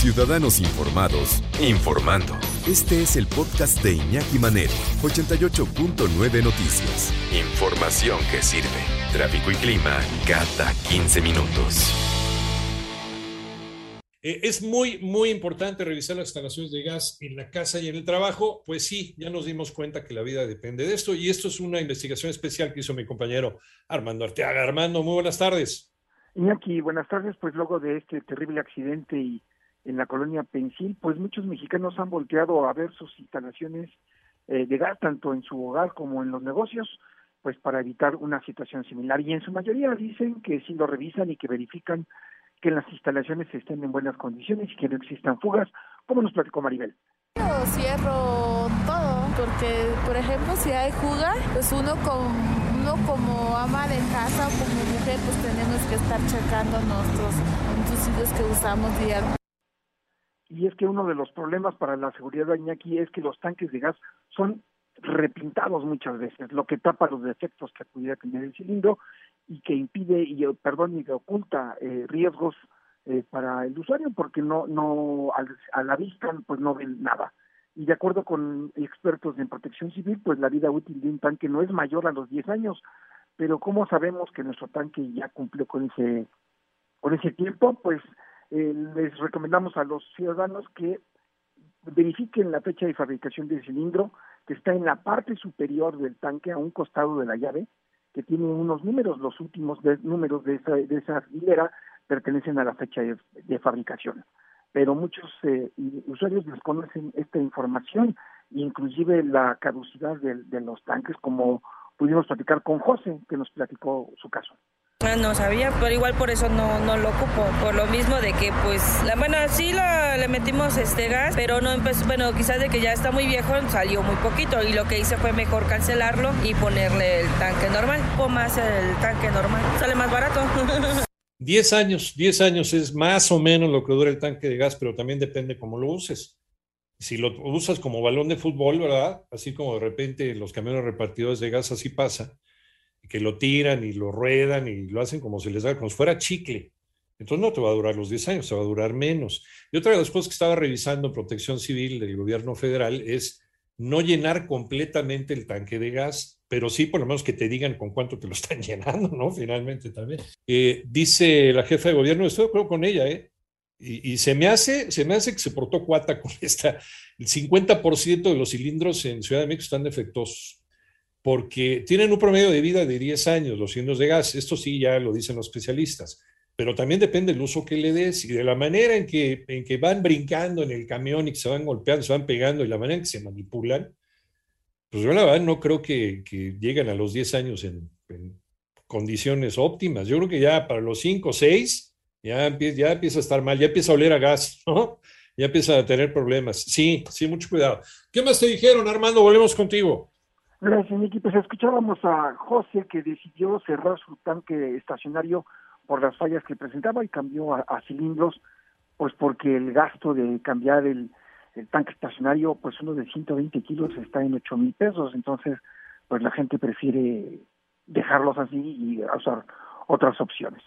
Ciudadanos informados, informando. Este es el podcast de Iñaki Manero, 88.9 Noticias. Información que sirve. Tráfico y clima cada 15 minutos. Eh, es muy, muy importante revisar las instalaciones de gas en la casa y en el trabajo. Pues sí, ya nos dimos cuenta que la vida depende de esto y esto es una investigación especial que hizo mi compañero Armando Arteaga. Armando, muy buenas tardes. Iñaki, buenas tardes. Pues luego de este terrible accidente y en la colonia Pensil, pues muchos mexicanos han volteado a ver sus instalaciones eh, de gas, tanto en su hogar como en los negocios, pues para evitar una situación similar. Y en su mayoría dicen que sí lo revisan y que verifican que las instalaciones estén en buenas condiciones y que no existan fugas, como nos platicó Maribel. Yo cierro todo, porque por ejemplo si hay fuga, pues uno como, uno como ama de casa o como mujer, pues tenemos que estar checando nuestros utensilios que usamos diariamente. Y es que uno de los problemas para la seguridad de Iñaki es que los tanques de gas son repintados muchas veces, lo que tapa los defectos que pudiera tener el cilindro y que impide y perdón y que oculta eh, riesgos eh, para el usuario porque no no al, a la vista pues no ven nada. Y de acuerdo con expertos en protección civil pues la vida útil de un tanque no es mayor a los 10 años. Pero cómo sabemos que nuestro tanque ya cumplió con ese con ese tiempo pues eh, les recomendamos a los ciudadanos que verifiquen la fecha de fabricación del cilindro que está en la parte superior del tanque a un costado de la llave que tiene unos números, los últimos números de esa, de esa hilera pertenecen a la fecha de, fabricación. Pero muchos eh, usuarios desconocen esta información, inclusive la caducidad de los tanques, como pudimos platicar con José, que nos platicó su caso. No sabía, pero igual por eso no, no lo ocupo, por lo mismo de que pues, la, bueno, sí la, le metimos este gas, pero no empezó, bueno, quizás de que ya está muy viejo, salió muy poquito y lo que hice fue mejor cancelarlo y ponerle el tanque normal, o más el tanque normal, sale más barato. 10 años, 10 años es más o menos lo que dura el tanque de gas, pero también depende cómo lo uses. Si lo usas como balón de fútbol, ¿verdad? Así como de repente los camiones repartidores de gas así pasa, que lo tiran y lo ruedan y lo hacen como si les da, como si fuera chicle. Entonces no te va a durar los 10 años, te va a durar menos. Y otra de las cosas que estaba revisando Protección Civil del gobierno federal es no llenar completamente el tanque de gas, pero sí por lo menos que te digan con cuánto te lo están llenando, ¿no? Finalmente también. Eh, dice la jefa de gobierno, estoy de acuerdo con ella, ¿eh? Y, y, se me hace, se me hace que se portó cuata con esta. El 50% de los cilindros en Ciudad de México están defectuosos porque tienen un promedio de vida de 10 años los cilindros de gas. Esto sí ya lo dicen los especialistas, pero también depende del uso que le des y de la manera en que, en que van brincando en el camión y que se van golpeando, se van pegando y la manera en que se manipulan. Pues yo la verdad no creo que, que lleguen a los 10 años en, condiciones óptimas. Yo creo que ya para los 5 o 6 ya empieza, ya empieza a estar mal, ya empieza a oler a gas, ¿no? Ya empieza a tener problemas. Sí, sí, mucho cuidado. ¿Qué más te dijeron, Armando? Volvemos contigo. Gracias, Miki. Pues escuchábamos a José que decidió cerrar su tanque estacionario por las fallas que presentaba y cambió a, cilindros, pues porque el gasto de cambiar el, el, tanque estacionario, pues uno de 120 kilos está en 8 mil pesos, entonces pues la gente prefiere dejarlos así y usar otras opciones.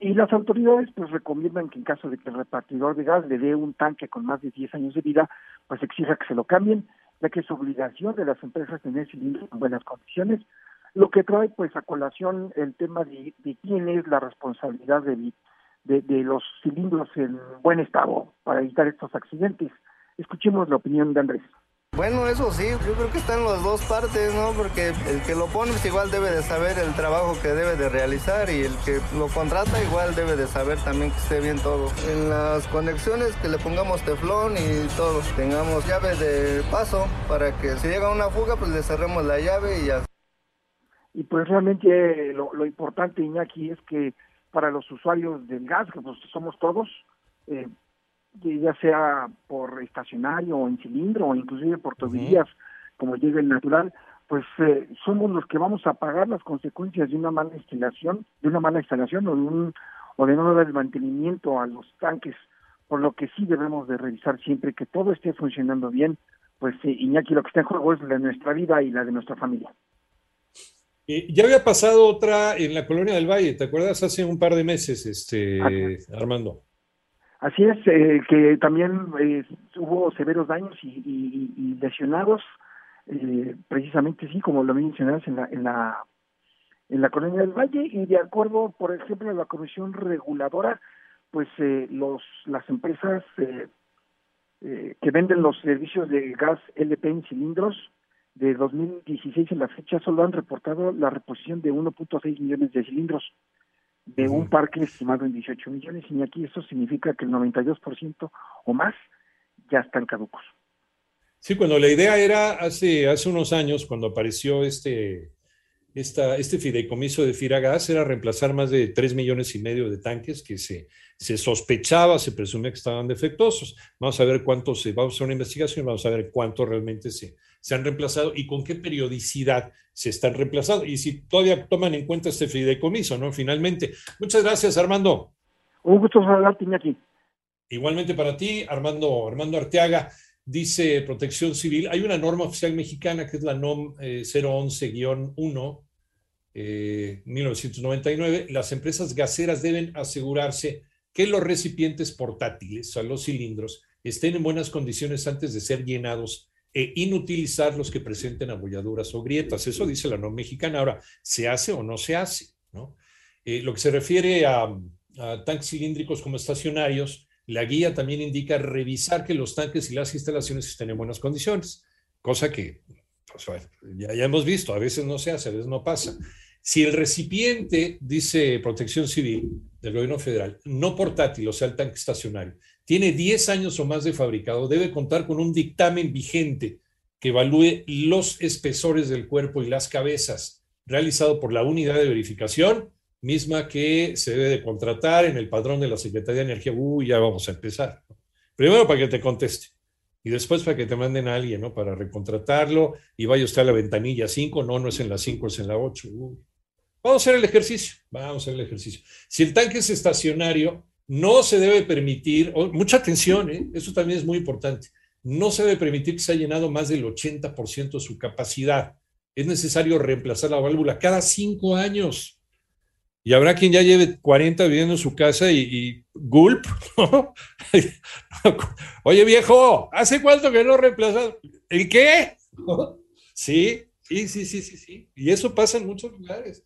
Y las autoridades pues recomiendan que en caso de que el repartidor de gas le dé un tanque con más de 10 años de vida, pues exija que se lo cambien ya que es obligación de las empresas tener cilindros en buenas condiciones, lo que trae pues a colación el tema de, quién es la responsabilidad de, de, los cilindros en buen estado para evitar estos accidentes. Escuchemos la opinión de Andrés. Bueno, eso sí, yo creo que están las dos partes, ¿no? Porque el que lo pone pues, igual debe de saber el trabajo que debe de realizar y el que lo contrata igual debe de saber también que esté bien todo. En las conexiones que le pongamos teflón y todo, tengamos llaves de paso para que si llega una fuga pues le cerremos la llave y ya. Y pues realmente lo, lo importante, Iñaki, es que para los usuarios del gas, que pues somos todos, eh, ya sea por estacionario o en cilindro o inclusive por tuberías, como llega el natural, pues eh, somos los que vamos a pagar las consecuencias de una mala instalación, de una mala instalación o de un o de no dar el mantenimiento a los tanques, por lo que sí debemos de revisar siempre que todo esté funcionando bien, pues eh, Iñaki lo que está en juego es la de nuestra vida y la de nuestra familia. Eh, ya había pasado otra en la colonia del Valle, ¿te acuerdas? Hace un par de meses, este Armando. Así es, eh, que también eh, hubo severos daños y, y, y lesionados, eh, precisamente sí, como lo mencionabas en la, en la en la colonia del Valle. Y de acuerdo, por ejemplo, a la comisión reguladora, pues eh, los las empresas eh, que venden los servicios de gas LP en cilindros de 2016 en la fecha solo han reportado la reposición de 1.6 millones de cilindros de un parque estimado en 18 millones y aquí eso significa que el 92% o más ya están caducos. Sí, cuando la idea era hace, hace unos años, cuando apareció este, esta, este fideicomiso de Firagas, era reemplazar más de 3 millones y medio de tanques que se, se sospechaba, se presumía que estaban defectuosos. Vamos a ver cuántos, vamos a hacer una investigación, vamos a ver cuántos realmente se, se han reemplazado y con qué periodicidad se están reemplazando y si todavía toman en cuenta este fideicomiso, ¿no? Finalmente. Muchas gracias, Armando. Un gusto saludarte, aquí. Igualmente para ti, Armando, Armando Arteaga. Dice Protección Civil, hay una norma oficial mexicana que es la NOM eh, 011-1, eh, 1999. Las empresas gaseras deben asegurarse que los recipientes portátiles, o sea, los cilindros, estén en buenas condiciones antes de ser llenados e inutilizar los que presenten abolladuras o grietas. Eso dice la norma mexicana. Ahora, ¿se hace o no se hace? ¿no? Eh, lo que se refiere a, tanques cilíndricos como estacionarios, la guía también indica revisar que los tanques y las instalaciones estén en buenas condiciones, cosa que pues, ya, ya, hemos visto, a veces no se hace, a veces no pasa. Si el recipiente, dice Protección Civil del gobierno federal, no portátil, o sea, el tanque estacionario, tiene 10 años o más de fabricado, debe contar con un dictamen vigente que evalúe los espesores del cuerpo y las cabezas, realizado por la unidad de verificación misma que se debe de contratar en el padrón de la Secretaría de Energía. Uy, ya vamos a empezar. Primero para que te conteste y después para que te manden a alguien, ¿no? Para recontratarlo y vaya usted a la ventanilla 5, no, no es en la 5, es en la 8. Uy. Vamos a hacer el ejercicio, vamos a hacer el ejercicio. Si el tanque es estacionario, no se debe permitir, mucha atención, ¿eh? eso también es muy importante, no se debe permitir que se haya llenado más del 80% de su capacidad. Es necesario reemplazar la válvula cada cinco años. Y habrá quien ya lleve 40 viviendo en su casa y, y gulp. Oye, viejo, ¿hace cuánto que no reemplazas? ¿El qué? Sí, sí, sí, sí, sí, sí. Y eso pasa en muchos lugares.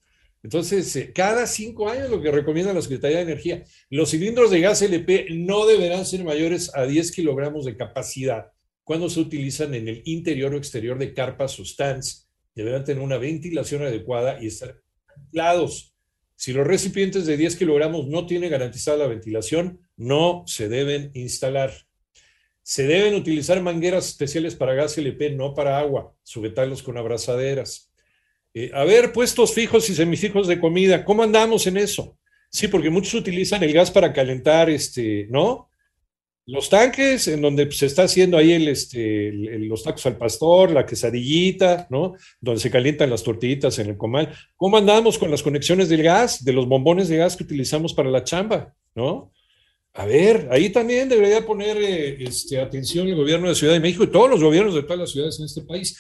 Entonces, eh, cada cinco años lo que recomienda la Secretaría de Energía, los cilindros de gas LP no deberán ser mayores a 10 kilogramos de capacidad cuando se utilizan en el interior o exterior de carpas o stands. Deberán tener una ventilación adecuada y estar aislados. Si los recipientes de 10 kilogramos no tienen garantizada la ventilación, no se deben instalar. Se deben utilizar mangueras especiales para gas LP, no para agua, sujetarlos con abrazaderas. Eh, a ver, puestos fijos y semifijos de comida, ¿cómo andamos en eso? Sí, porque muchos utilizan el gas para calentar, este, ¿no? Los tanques en donde se está haciendo ahí el, este, los tacos al pastor, la quesadillita, ¿no? Donde se calientan las tortillitas en el comal. ¿Cómo andamos con las conexiones del gas, de los bombones de gas que utilizamos para la chamba, ¿no? A ver, ahí también debería poner eh, este, atención el gobierno de Ciudad de México y todos los gobiernos de todas las ciudades en este país.